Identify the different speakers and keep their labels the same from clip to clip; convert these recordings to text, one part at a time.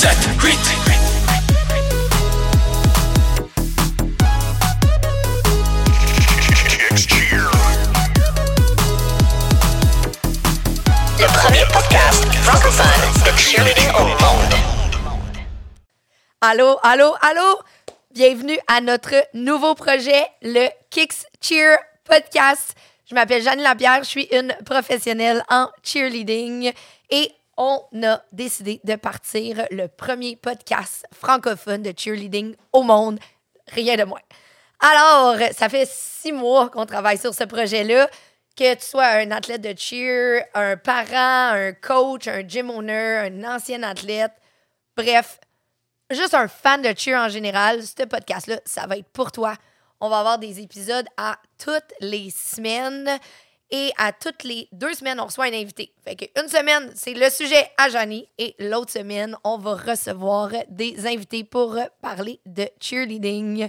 Speaker 1: 7, 8.
Speaker 2: Le premier podcast francophone de cheerleading au monde.
Speaker 3: Allô, allô, allô! Bienvenue à notre nouveau projet, le Kicks Cheer Podcast. Je m'appelle Jeanne Lapierre, je suis une professionnelle en cheerleading et on a décidé de partir le premier podcast francophone de cheerleading au monde. Rien de moins. Alors, ça fait six mois qu'on travaille sur ce projet-là. Que tu sois un athlète de cheer, un parent, un coach, un gym owner, un ancien athlète, bref, juste un fan de cheer en général, ce podcast-là, ça va être pour toi. On va avoir des épisodes à toutes les semaines et à toutes les deux semaines, on reçoit un invité. Fait qu'une semaine, c'est le sujet à Johnny et l'autre semaine, on va recevoir des invités pour parler de cheerleading.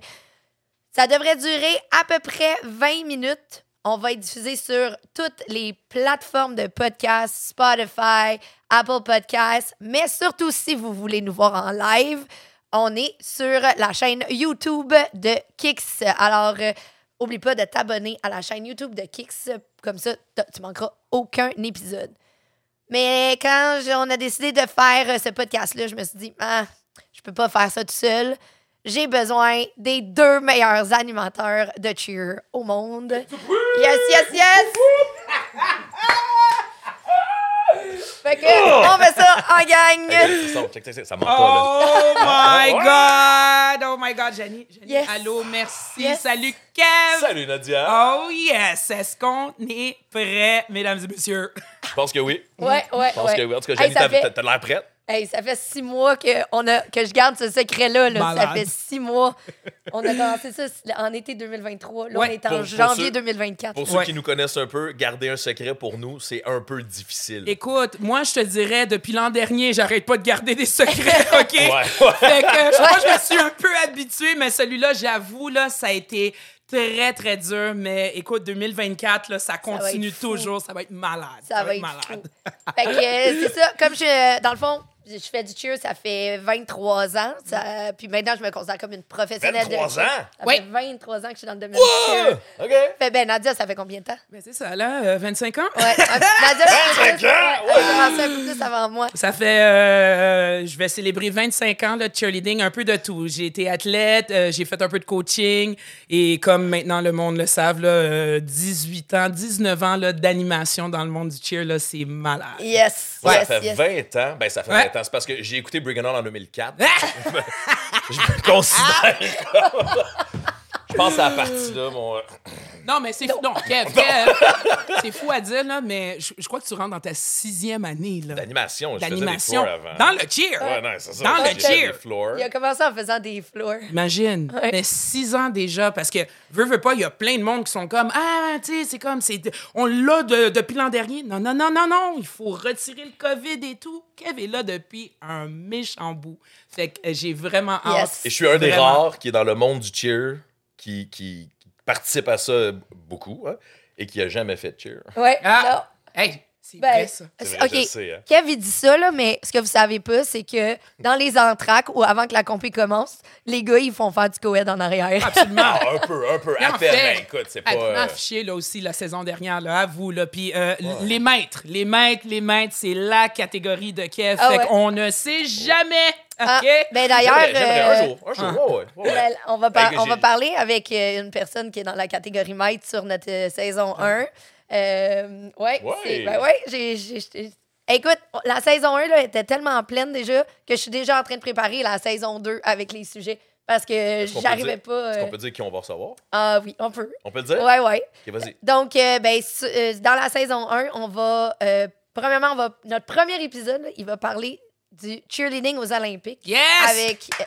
Speaker 3: Ça devrait durer à peu près 20 minutes. On va être diffusé sur toutes les plateformes de podcasts, Spotify, Apple Podcasts, mais surtout si vous voulez nous voir en live, on est sur la chaîne YouTube de Kix. Alors, euh, oublie pas de t'abonner à la chaîne YouTube de Kix, comme ça, tu manqueras aucun épisode. Mais quand on a décidé de faire euh, ce podcast-là, je me suis dit, ah, je peux pas faire ça tout seul. J'ai besoin des deux meilleurs animateurs de cheer au monde. Yes, yes, yes! Fait que, on fait ça en gang!
Speaker 4: Ça, pas, là.
Speaker 5: Oh my God! Oh my God, Jenny. Jenny,
Speaker 3: Yes.
Speaker 5: allô, merci.
Speaker 3: Yes.
Speaker 5: Salut, Kev.
Speaker 4: Salut, Nadia.
Speaker 5: Oh yes! Est-ce qu'on est prêts, mesdames et messieurs?
Speaker 4: Je pense que oui.
Speaker 3: Ouais, ouais,
Speaker 4: Je pense
Speaker 3: ouais.
Speaker 4: que oui. En tout cas,
Speaker 3: Hey,
Speaker 4: Jenny,
Speaker 3: ça
Speaker 4: t'as
Speaker 3: fait-
Speaker 4: t'as- t'as l'air prête.
Speaker 3: Hey, ça fait six mois que, on a, que je garde ce secret-là. là. Ça fait six mois. On a commencé ça en été 2023. Là,
Speaker 5: Ouais.
Speaker 3: on est en
Speaker 4: Pour- pour
Speaker 3: janvier
Speaker 4: ceux-
Speaker 3: 2024.
Speaker 4: Pour ceux
Speaker 5: Ouais.
Speaker 4: qui nous connaissent un peu, garder un secret pour nous, c'est un peu difficile.
Speaker 5: Écoute, moi, je te dirais, depuis l'an dernier, j'arrête pas de garder des secrets, OK?
Speaker 4: Ouais.
Speaker 5: Fait que je crois que je me suis un peu habituée, mais celui-là, j'avoue, là, ça a été très, très dur. Mais écoute, 2024, là, ça continue toujours. Ça va être malade.
Speaker 3: Ça va être
Speaker 5: malade.
Speaker 3: fou. Fait que euh, c'est ça. Comme je, dans le fond, je fais du cheer, ça fait 23 ans. Ça- puis maintenant, je me considère comme une professionnelle
Speaker 4: 23
Speaker 3: de
Speaker 4: ans?
Speaker 3: Ça
Speaker 5: Oui.
Speaker 3: fait 23 ans que je suis dans le domaine du cheer.
Speaker 4: OK.
Speaker 3: Fait, ben, Nadia, ça fait combien de temps?
Speaker 5: Ben, c'est ça, là, euh, 25 ans?
Speaker 3: Ouais. Nadia,
Speaker 4: 25
Speaker 3: ouais,
Speaker 4: ans?
Speaker 3: a commencé un peu plus avant moi.
Speaker 5: Ça fait, euh, je vais célébrer 25 ans là, de cheerleading, un peu de tout. J'ai été athlète, euh, j'ai fait un peu de coaching et comme maintenant le monde le savent, là, euh, 18 ans, 19 ans là, d'animation dans le monde du cheer, là, c'est malade.
Speaker 3: Yes.
Speaker 4: Ça
Speaker 3: yes,
Speaker 4: fait
Speaker 3: yes.
Speaker 4: 20 ans. Ben, ça fait
Speaker 5: Ouais.
Speaker 4: 20 ans. C'est parce que j'ai écouté Brigham en 2004.
Speaker 5: Ah!
Speaker 4: Je me considère comme... Pense à la partie là, mon...
Speaker 5: Non, mais c'est fou. Non, Kev, Kev, c'est fou à dire, là, mais je, je crois que tu rentres dans ta sixième année. là.
Speaker 4: D'animation. Je faisais des
Speaker 5: D'animation.
Speaker 4: floors avant.
Speaker 5: Dans le cheer.
Speaker 4: Ouais, non, c'est ça.
Speaker 5: Dans le
Speaker 4: fait
Speaker 5: cheer.
Speaker 4: des floors.
Speaker 3: Il a commencé en faisant des floors.
Speaker 5: Imagine.
Speaker 3: Ouais.
Speaker 5: Mais six ans déjà, parce que, veux, veux pas, il y a plein de monde qui sont comme, ah, tu sais, c'est comme, c'est, on l'a de- depuis l'an dernier. Non, non, non, non, non, il faut retirer le COVID et tout. Kev est là depuis un méchant bout. Fait que euh, j'ai vraiment hâte.
Speaker 3: Yes.
Speaker 4: Et je suis un des
Speaker 5: Vraiment.
Speaker 4: rares qui est dans le monde du cheer, qui, qui, qui participe à ça beaucoup, hein, et qui a jamais fait de cheer.
Speaker 3: Ouais.
Speaker 5: Ah! Hey, c'est
Speaker 3: Ben,
Speaker 5: vrai, ça.
Speaker 4: Vrai,
Speaker 3: OK.
Speaker 4: sais, hein.
Speaker 3: Kev, il dit ça, là, mais ce que vous savez pas, c'est que dans les entraques ou avant que la compé commence, les gars, ils font faire du coed en arrière.
Speaker 5: Absolument.
Speaker 4: Ah, un peu, un peu. À peine,
Speaker 5: fait,
Speaker 4: mais écoute, c'est pas... Euh,
Speaker 5: affiché là aussi la saison dernière, là, à vous. Là. Puis euh, les maîtres, les maîtres, les maîtres, c'est la catégorie de Kev.
Speaker 3: Ah
Speaker 5: fait
Speaker 3: ouais.
Speaker 5: qu'on ne sait jamais. OK?
Speaker 3: Ah, ben d'ailleurs, euh,
Speaker 4: un jour, un jour, ouais, ouais, ouais, ouais.
Speaker 3: Ben, on, va par- on va parler avec euh, une personne qui est dans la catégorie maître sur notre euh, saison 1. Euh, ouais,
Speaker 4: Ouais.
Speaker 3: c'est- ben ouais, j'ai- j'ai- j'ai- Écoute, la saison 1 là, était tellement pleine déjà que je suis déjà en train de préparer la saison 2 avec les sujets parce que
Speaker 4: Est-ce qu'on peut
Speaker 3: j'arrivais
Speaker 4: dire-
Speaker 3: pas.
Speaker 4: Est-ce
Speaker 3: euh,
Speaker 4: qu'on peut dire qui on va recevoir?
Speaker 3: Ah oui, on peut.
Speaker 4: On peut le dire?
Speaker 3: Ouais, ouais.
Speaker 4: Ok, vas-y.
Speaker 3: Donc, euh, ben, su- euh, dans la saison 1, on va. euh, premièrement, on va, notre premier épisode, là, il va parler du cheerleading aux Olympiques.
Speaker 5: Yes!
Speaker 3: Avec, euh,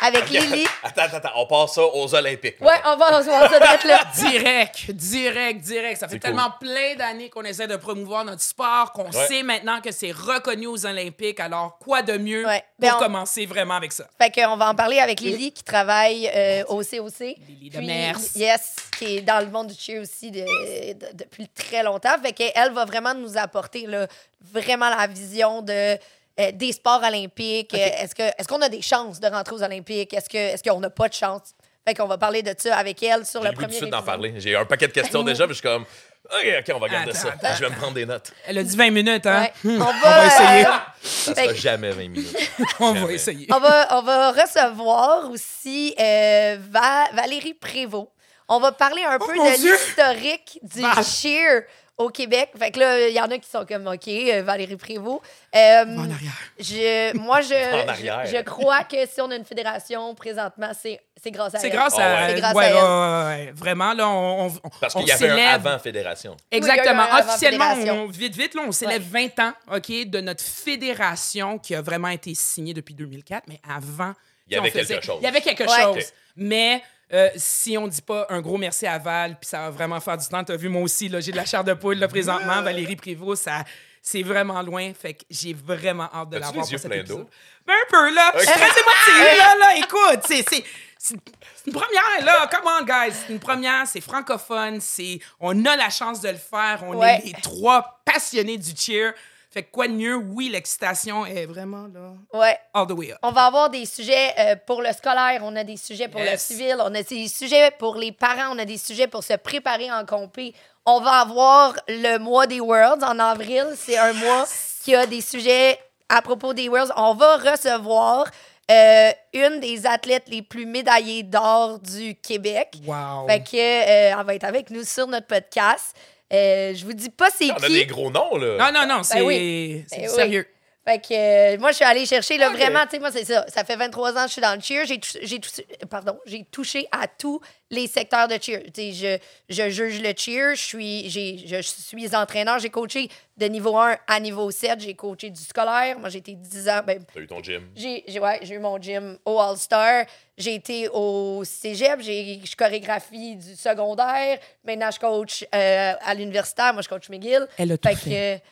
Speaker 3: avec Lily.
Speaker 4: Attends, attends, attends, on passe ça aux Olympiques.
Speaker 3: Ouais, on va, on va se mettre là.
Speaker 5: Direct, direct, direct. Ça fait tellement plein d'années qu'on essaie de promouvoir notre sport, qu'on
Speaker 4: Ouais.
Speaker 5: sait maintenant que c'est reconnu aux Olympiques. Alors, quoi de mieux
Speaker 3: Ouais.
Speaker 5: pour
Speaker 3: Ben, on-
Speaker 5: commencer vraiment avec ça?
Speaker 3: Fait qu'on va en parler avec Lily qui travaille euh, au COC.
Speaker 5: Lily de Mers.
Speaker 3: Yes, qui est dans le monde du cheer aussi de- de- depuis très longtemps. Fait qu'elle va vraiment nous apporter là, vraiment la vision de euh, des sports olympiques. Euh, Est-ce que est-ce qu'on a des chances de rentrer aux Olympiques? Est-ce que est-ce qu'on n'a pas de chance? Fait qu'on va parler de ça avec elle sur
Speaker 4: J'ai
Speaker 3: le
Speaker 4: le
Speaker 3: premier
Speaker 4: de suite d'en parler. J'ai un paquet de questions déjà, mais je suis comme, OK, OK, on va garder
Speaker 5: Attends,
Speaker 4: ça.
Speaker 5: attends,
Speaker 4: je vais me prendre des notes.
Speaker 5: Elle a dit 20 minutes, hein?
Speaker 3: Ouais. On, va,
Speaker 5: va essayer.
Speaker 3: euh,
Speaker 4: Ça sera jamais 20 minutes.
Speaker 5: On va essayer.
Speaker 3: on, va, on va recevoir aussi euh, Va- Valérie Prévost. On va parler un peu
Speaker 5: Oh mon
Speaker 3: de
Speaker 5: Dieu!
Speaker 3: l'historique du cheer au Québec. Fait que là, il y en a qui sont comme OK, euh, Valérie Prévost. Euh,
Speaker 5: En arrière.
Speaker 3: je, moi, je,
Speaker 4: En arrière.
Speaker 3: je, je crois que si on a une fédération présentement, c'est c'est grâce à
Speaker 5: C'est
Speaker 3: elle.
Speaker 5: grâce
Speaker 4: Oh,
Speaker 5: à.
Speaker 4: ouais.
Speaker 3: C'est grâce
Speaker 5: ouais,
Speaker 3: à elle.
Speaker 5: ouais, ouais, ouais. Vraiment, là, on. on
Speaker 4: Parce qu'il y avait un avant fédération.
Speaker 5: Exactement.
Speaker 3: Oui,
Speaker 5: Officiellement,
Speaker 3: fédération.
Speaker 5: on- vite, vite, là, on célèbre 20 ans, OK, de notre fédération qui a vraiment été signée depuis 2004, mais avant.
Speaker 4: Il y avait
Speaker 5: faisait-
Speaker 4: quelque chose.
Speaker 5: Il y avait quelque
Speaker 3: Ouais.
Speaker 5: chose.
Speaker 4: Ok.
Speaker 5: Mais euh, si on dit pas un gros merci à Val, puis ça va vraiment faire du temps. T'as vu, moi aussi, là, j'ai de la chair de poule, là, présentement. Valérie Prévost, ça. C'est vraiment loin, fait que j'ai vraiment hâte de la voir
Speaker 4: yeux
Speaker 5: pour cet
Speaker 4: pleins
Speaker 5: épisode.
Speaker 4: d'eau?
Speaker 5: Ben, un peu, là. Émotive, là, là. Écoute, c'est... c'est- c'est c'est une première, là. Come on, guys. C'est une première, c'est francophone. C'est, on a la chance de le faire. On
Speaker 3: Ouais.
Speaker 5: est les trois passionnés du cheer. Fait que quoi de mieux? Oui, l'excitation est vraiment, là,
Speaker 3: Ouais.
Speaker 5: all the way up.
Speaker 3: On va avoir des sujets euh, pour le scolaire, on a des sujets pour le civil, on a des sujets pour les parents, on a des sujets pour se préparer en compé. On va avoir le mois des Worlds en avril. C'est un mois qui a des sujets à propos des Worlds. On va recevoir euh, une des athlètes les plus médaillées d'or du Québec.
Speaker 5: Wow.
Speaker 3: Fait que, euh, elle va être avec nous sur notre podcast. Euh, je vous dis pas c'est
Speaker 4: On a
Speaker 3: qui.
Speaker 4: des gros noms, là.
Speaker 5: Non, non, non, c'est,
Speaker 3: oui.
Speaker 5: c'est
Speaker 3: Ben oui.
Speaker 5: sérieux.
Speaker 3: Fait que euh, moi, je suis allée chercher, là, vraiment, tu sais, moi, c'est ça. Ça fait 23 ans que je suis dans le cheer. J'ai j'ai touché, pardon, j'ai touché à tous les secteurs de cheer. Tu sais, je, je juge le cheer, je suis, j'ai- je suis entraîneur, j'ai coaché de niveau 1 à niveau 7, j'ai coaché du scolaire. Moi, j'ai été 10 ans, ben,
Speaker 4: T'as eu ton gym.
Speaker 3: j'ai j'ai- ouais, j'ai eu mon gym au All-Star. J'ai été au cégep. j'ai- Je chorégraphie du secondaire. Maintenant, je coach euh, à l'universitaire. Moi, je coach McGill.
Speaker 5: Elle a tout
Speaker 3: fait.
Speaker 5: fait.
Speaker 3: Que,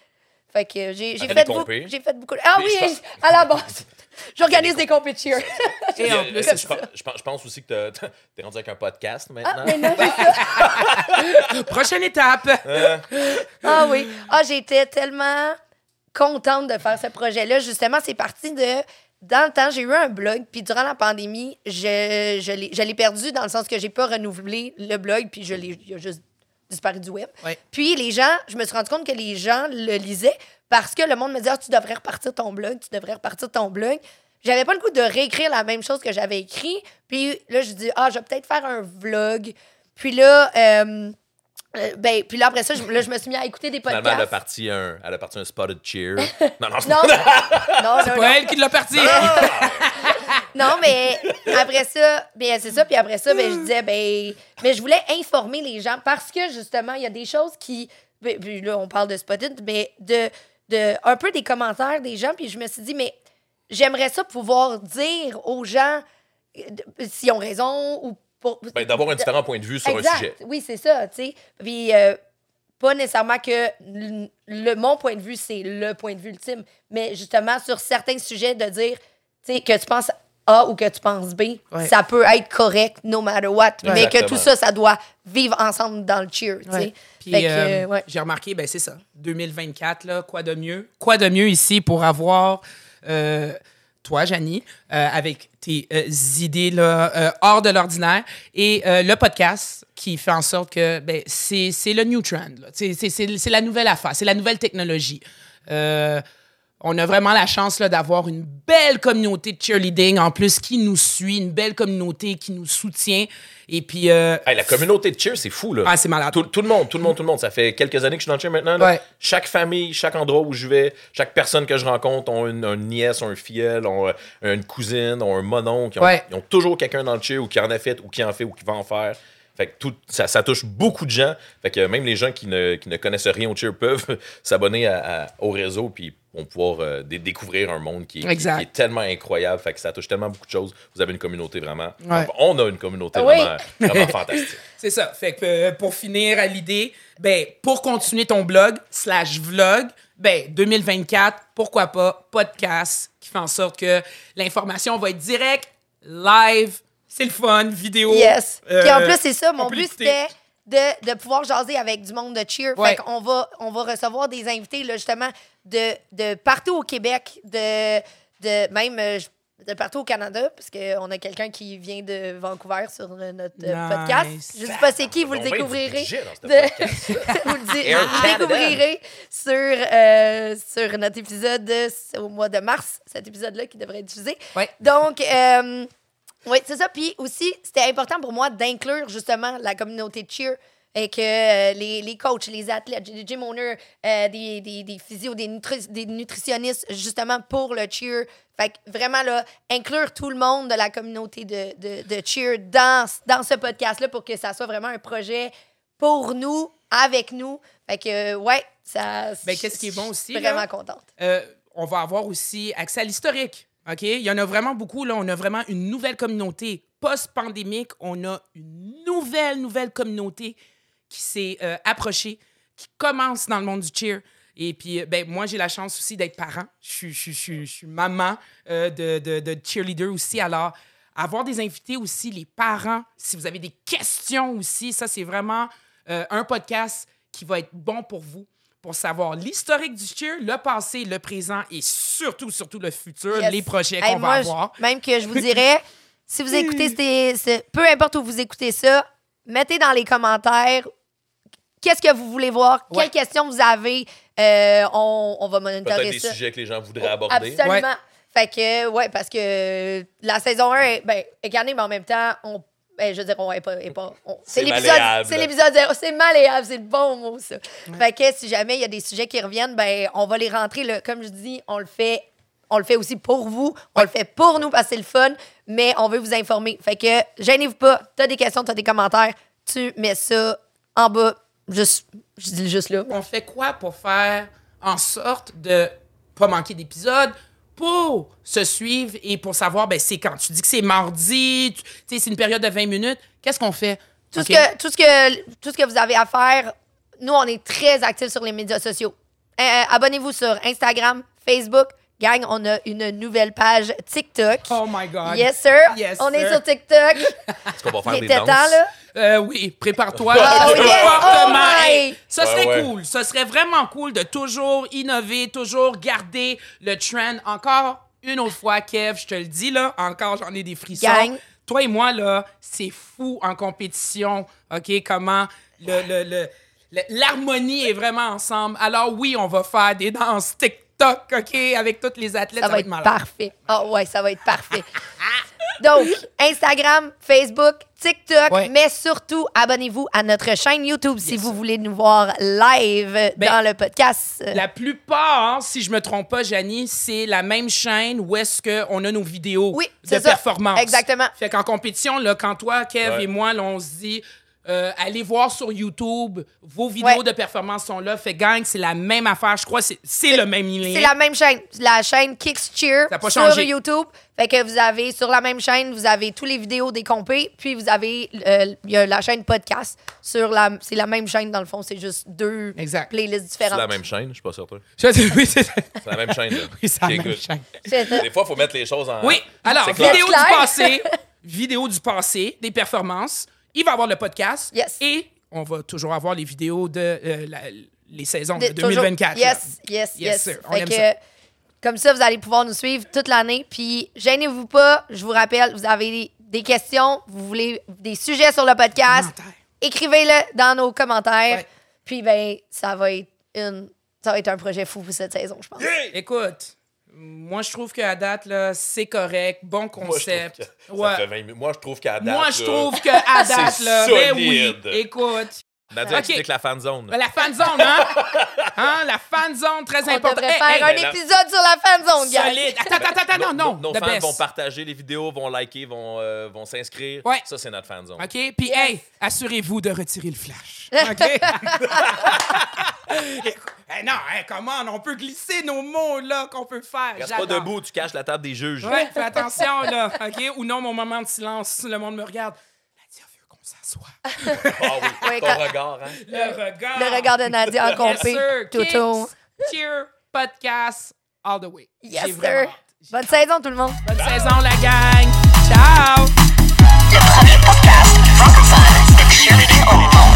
Speaker 3: fait que j'ai fait, j'ai fait beaucoup. de- Ah oui,
Speaker 4: pense-
Speaker 3: à la base. J'organise des compétitions.
Speaker 5: Et en
Speaker 4: Euh,
Speaker 5: plus,
Speaker 4: euh,
Speaker 5: c'est
Speaker 4: je, pense, je pense- je pense aussi que t'es rendu avec un podcast maintenant.
Speaker 3: Ah, mais non, c'est ça.
Speaker 5: prochaine étape.
Speaker 3: Ah oui. Ah, j'étais tellement contente de faire ce projet-là. Justement, c'est parti de. Dans le temps, j'ai eu un blog, puis durant la pandémie, je, je l'ai je l'ai perdu dans le sens que j'ai pas renouvelé le blog, puis je l'ai il a juste disparu du web.
Speaker 5: Ouais.
Speaker 3: Puis les gens, je me suis rendu compte que les gens le lisaient parce que le monde me disait Ah, tu devrais repartir ton blog, tu devrais repartir ton blog. J'avais pas le goût de réécrire la même chose que j'avais écrit. Puis là, je dis Ah, je vais peut-être faire un vlog. Puis là, euh, euh, ben, puis là, après ça, je, là, je me suis mis à écouter des podcasts.
Speaker 4: Finalement, elle a parti un, elle a parti un spotted cheer. non, non, c'est
Speaker 3: Non,
Speaker 4: pas-
Speaker 3: non, non, non.
Speaker 5: Pas elle qui l'a parti.
Speaker 3: Non, mais après ça, ben, c'est ça. Puis après ça, ben, je disais, ben, mais je voulais informer les gens parce que justement, il y a des choses qui. ben, Puis là, on parle de Spotted, mais de, de un peu des commentaires des gens. Puis je me suis dit, mais j'aimerais ça pouvoir dire aux gens euh, s'ils ont raison ou pour.
Speaker 4: Ben, D'avoir un différent point de vue sur
Speaker 3: exact.
Speaker 4: un sujet.
Speaker 3: Oui, c'est ça, tu sais. Puis euh, pas nécessairement que le, mon point de vue, c'est le point de vue ultime, mais justement sur certains sujets de dire, tu sais, que tu penses A ou que tu penses B,
Speaker 5: Ouais.
Speaker 3: ça peut être correct no matter what, mais que tout ça, ça doit vivre ensemble dans le cheer.
Speaker 5: Ouais. Puis,
Speaker 3: Fait que,
Speaker 5: euh,
Speaker 3: euh, ouais.
Speaker 5: j'ai remarqué, ben c'est ça, 2024, là, quoi de mieux? Quoi de mieux ici pour avoir euh, toi, Janie, euh, avec tes euh, idées là, euh, hors de l'ordinaire et euh, le podcast qui fait en sorte que ben, c'est c'est le new trend. c'est la nouvelle affaire, c'est la nouvelle technologie. On a vraiment la chance d'avoir une belle communauté de cheerleading en plus qui nous suit, une belle communauté qui nous soutient. Et puis, euh,
Speaker 4: Hey, la communauté de cheer, c'est fou, là.
Speaker 5: Ah, c'est malade.
Speaker 4: Tout, tout le monde, tout le monde, tout le monde. Ça fait quelques années que je suis dans le cheer maintenant. là.
Speaker 5: Ouais.
Speaker 4: Chaque famille, chaque endroit où je vais, chaque personne que je rencontre ont une, une nièce, ont un ont euh, une cousine, ont un monon. Qui ont,
Speaker 5: Ouais.
Speaker 4: Ils ont toujours quelqu'un dans le cheer ou qui en a fait, ou qui en fait, ou qui va en faire. Fait que tout, ça, ça touche beaucoup de gens. Fait que même les gens qui ne, qui ne connaissent rien au cheer peuvent s'abonner au réseau puis vont pouvoir euh, dé- découvrir un monde qui est, qui-
Speaker 5: Exact.
Speaker 4: qui est tellement incroyable. Fait que ça touche tellement beaucoup de choses. Vous avez une communauté vraiment.
Speaker 5: Ouais.
Speaker 4: On a une communauté
Speaker 3: Oui.
Speaker 4: vraiment, vraiment fantastique.
Speaker 5: C'est ça. Fait que euh, pour finir à l'idée, ben pour continuer ton blog slash vlog, ben 2024, pourquoi pas podcast qui fait en sorte que l'information va être directe, live, c'est le fun, vidéo.
Speaker 3: Yes. Puis en
Speaker 5: euh,
Speaker 3: plus, c'est ça, mon but, c'était de, de pouvoir jaser avec du monde de cheer.
Speaker 5: Ouais.
Speaker 3: Fait qu'on va, on va recevoir des invités, là, justement, de, de partout au Québec, de, de même euh, de partout au Canada, parce qu'on a quelqu'un qui vient de Vancouver sur euh, notre euh,
Speaker 5: Nice.
Speaker 3: podcast. Je ne sais pas c'est qui, vous le découvrirez. De- vous le
Speaker 4: Air
Speaker 3: découvrirez sur, euh, sur notre épisode au mois de mars, cet épisode-là qui devrait être diffusé.
Speaker 5: Ouais.
Speaker 3: Donc, euh, oui, c'est ça. Puis aussi, c'était important pour moi d'inclure justement la communauté cheer et que euh, les, les coachs, les athlètes, des gym owners, euh, des, des, des physios, des, nutri- des nutritionnistes, justement pour le cheer. Fait que vraiment, là, inclure tout le monde de la communauté de, de, de cheer dans, dans ce podcast-là pour que ça soit vraiment un projet pour nous, avec nous. Fait que, euh, ouais, ça.
Speaker 5: Ben, qu'est-ce qui est bon aussi,
Speaker 3: Je suis
Speaker 5: là?
Speaker 3: vraiment contente.
Speaker 5: Euh, on va avoir aussi accès à l'historique. OK? Il y en a vraiment beaucoup. Là. On a vraiment une nouvelle communauté. Post-pandémique, on a une nouvelle, nouvelle communauté qui s'est euh, approchée, qui commence dans le monde du cheer. Et puis, euh, ben, moi, j'ai la chance aussi d'être parent. Je suis, je je je suis maman euh, de, de, de cheerleader aussi. Alors, avoir des invités aussi, les parents, si vous avez des questions aussi, ça, c'est vraiment euh, un podcast qui va être bon pour vous pour savoir l'historique du cheer, le passé, le présent et surtout, surtout le futur,
Speaker 3: Yes.
Speaker 5: les projets
Speaker 3: Hey,
Speaker 5: qu'on va avoir.
Speaker 3: Même que je vous dirais, si vous écoutez, ces- ces- peu importe où vous écoutez ça, mettez dans les commentaires qu'est-ce que vous voulez voir,
Speaker 5: Ouais.
Speaker 3: quelles questions vous avez. Euh, on, on va
Speaker 4: Peut-être
Speaker 3: monitorer
Speaker 4: des
Speaker 3: ça.
Speaker 4: sujets que les gens voudraient aborder.
Speaker 3: Absolument. Fait que, ouais, parce que la saison 1 est, ben, est gagnée, mais en même temps, on, ben, je veux dire, on est pas. est pas-
Speaker 4: C'est
Speaker 3: l'épisode.
Speaker 4: malléable.
Speaker 3: C'est l'épisode zéro. C'est malléable, c'est le bon mot, ça. Fait que si jamais il y a des sujets qui reviennent, ben, on va les rentrer. Là. Comme je dis, on le fait. On le fait aussi pour vous. On le fait pour nous parce que c'est le fun, mais on veut vous informer. Fait que, gênez-vous pas. T'as des questions, t'as des commentaires. Tu mets ça en bas. Juste, je dis juste là.
Speaker 5: On fait quoi pour faire en sorte de pas manquer d'épisodes, pour se suivre et pour savoir, ben, c'est quand? Tu dis que c'est mardi, tu c'est une période de 20 minutes, qu'est-ce qu'on fait?
Speaker 3: Tout,
Speaker 5: OK?
Speaker 3: ce que, tout, ce que, tout ce que vous avez à faire, nous, on est très actifs sur les médias sociaux. Euh, euh, Abonnez-vous sur Instagram, Facebook. Gang, on a une nouvelle page TikTok.
Speaker 5: Oh my God.
Speaker 3: Yes, sir.
Speaker 5: Yes,
Speaker 3: on est
Speaker 5: sir.
Speaker 3: sur TikTok.
Speaker 4: Est-ce qu'on va faire
Speaker 3: Il
Speaker 4: des
Speaker 3: était
Speaker 4: danses?
Speaker 3: temps, là?
Speaker 5: Euh, oui, prépare-toi.
Speaker 3: Oh,
Speaker 5: veux
Speaker 3: yes! Oh!
Speaker 5: Hey, ça serait
Speaker 4: ouais.
Speaker 5: cool. Ça serait vraiment cool de toujours innover, toujours garder le trend. Encore une autre fois, Kev, je te le dis, là, encore j'en ai des frissons.
Speaker 3: Gang.
Speaker 5: Toi et moi, là, c'est fou en compétition, OK? Comment le- le- le- le- l'harmonie est vraiment ensemble. Alors oui, on va faire des danses TikTok, OK? Avec toutes les athlètes,
Speaker 3: Ça va être parfait. Ah ouais, ça va être parfait. Donc, Instagram, Facebook, TikTok,
Speaker 5: Ouais.
Speaker 3: mais surtout, abonnez-vous à notre chaîne YouTube si
Speaker 5: Yes,
Speaker 3: vous voulez nous voir live
Speaker 5: Ben,
Speaker 3: dans le podcast.
Speaker 5: La plupart, si je me trompe pas, Janie, c'est la même chaîne où est-ce qu'on a nos vidéos
Speaker 3: Oui,
Speaker 5: de
Speaker 3: c'est ça.
Speaker 5: performance.
Speaker 3: Exactement.
Speaker 5: Fait qu'en compétition, là, quand toi, Kev
Speaker 4: Ouais.
Speaker 5: et moi, là, on se dit, euh, allez voir sur YouTube, vos vidéos
Speaker 3: Ouais.
Speaker 5: de performance sont là. Fait gang, c'est la même affaire. Je crois que c'est- c'est le même lien.
Speaker 3: C'est la même chaîne. La chaîne Kicks Cheer
Speaker 5: Ça a pas
Speaker 3: sur
Speaker 5: changé.
Speaker 3: YouTube. Fait que vous avez, sur la même chaîne, vous avez tous les vidéos des compés, puis vous avez euh, il y a la chaîne podcast. sur la C'est la même chaîne, dans le fond. C'est juste deux
Speaker 5: Exact.
Speaker 3: playlists
Speaker 4: C'est
Speaker 3: différentes.
Speaker 4: la même chaîne, je suis pas certain.
Speaker 5: Oui, c'est
Speaker 4: C'est la même chaîne. Là.
Speaker 5: oui, c'est la même
Speaker 4: écoute.
Speaker 5: chaîne.
Speaker 3: C'est.
Speaker 4: Des fois, il faut mettre les choses en.
Speaker 5: Oui, alors,
Speaker 4: C'est
Speaker 5: vidéo du passé, vidéo du passé, des performances. Il va y avoir le podcast.
Speaker 3: Yes.
Speaker 5: Et on va toujours avoir les vidéos de euh, la- les saisons de,
Speaker 3: De- toujours-
Speaker 5: 2024. là.
Speaker 3: Yes, yes,
Speaker 5: Yes,
Speaker 3: yes.
Speaker 5: sir. On
Speaker 3: Fait
Speaker 5: aime
Speaker 3: que,
Speaker 5: ça.
Speaker 3: Comme ça, vous allez pouvoir nous suivre toute l'année. Puis, gênez-vous pas. Je vous rappelle, vous avez des, des questions, vous voulez des sujets sur le podcast, écrivez-le dans nos commentaires.
Speaker 5: Ouais.
Speaker 3: Puis, ben, ça va être une, ça va être un projet fou pour cette saison, je pense.
Speaker 5: Écoute, moi, je trouve qu'à date, là, c'est correct. Bon
Speaker 4: Moi, je trouve
Speaker 5: concept.
Speaker 4: que ça
Speaker 5: Ouais.
Speaker 4: fait 20 minutes. Moi, je trouve qu'à date.
Speaker 5: Moi, je
Speaker 4: là,
Speaker 5: trouve qu'à date, là, ben oui,
Speaker 4: solide.
Speaker 5: écoute.
Speaker 4: Nadia
Speaker 5: Ok.
Speaker 4: explique la fan zone.
Speaker 5: Ben, La fan zone, hein? hein? La fan zone, très
Speaker 3: On
Speaker 5: importante.
Speaker 3: devrait
Speaker 5: Hey,
Speaker 3: faire
Speaker 5: hey,
Speaker 3: un
Speaker 4: ben là-
Speaker 3: épisode sur la fan zone, gars.
Speaker 5: Solide. Attends, attends, attends, non, non.
Speaker 4: Nos
Speaker 5: the
Speaker 4: fans
Speaker 5: best.
Speaker 4: vont partager les vidéos, vont liker, vont, euh, vont s'inscrire.
Speaker 5: Ouais.
Speaker 4: Ça, c'est notre fan zone.
Speaker 5: OK? Puis, hey, assurez-vous de retirer le flash. OK? Hey, non, hey, comment on peut glisser nos mots, là, qu'on peut faire.
Speaker 4: Reste pas debout, tu caches la table des juges.
Speaker 5: Ouais, fais attention, là. OK? Ou non, mon moment de silence, le monde me regarde. S'assoie.
Speaker 4: Ah oui,
Speaker 3: Ouais,
Speaker 4: ton
Speaker 3: quand-
Speaker 4: regard, hein?
Speaker 5: Le regard.
Speaker 3: Le regard de Nadia en
Speaker 5: Yes,
Speaker 3: compé. au.
Speaker 5: Kicks, cheer, podcast, all the way.
Speaker 3: Yes, sir. Bonne saison, tout le monde.
Speaker 5: Bonne saison, la gang. Ciao.
Speaker 2: Le premier podcast francophone de cheerleading au monde.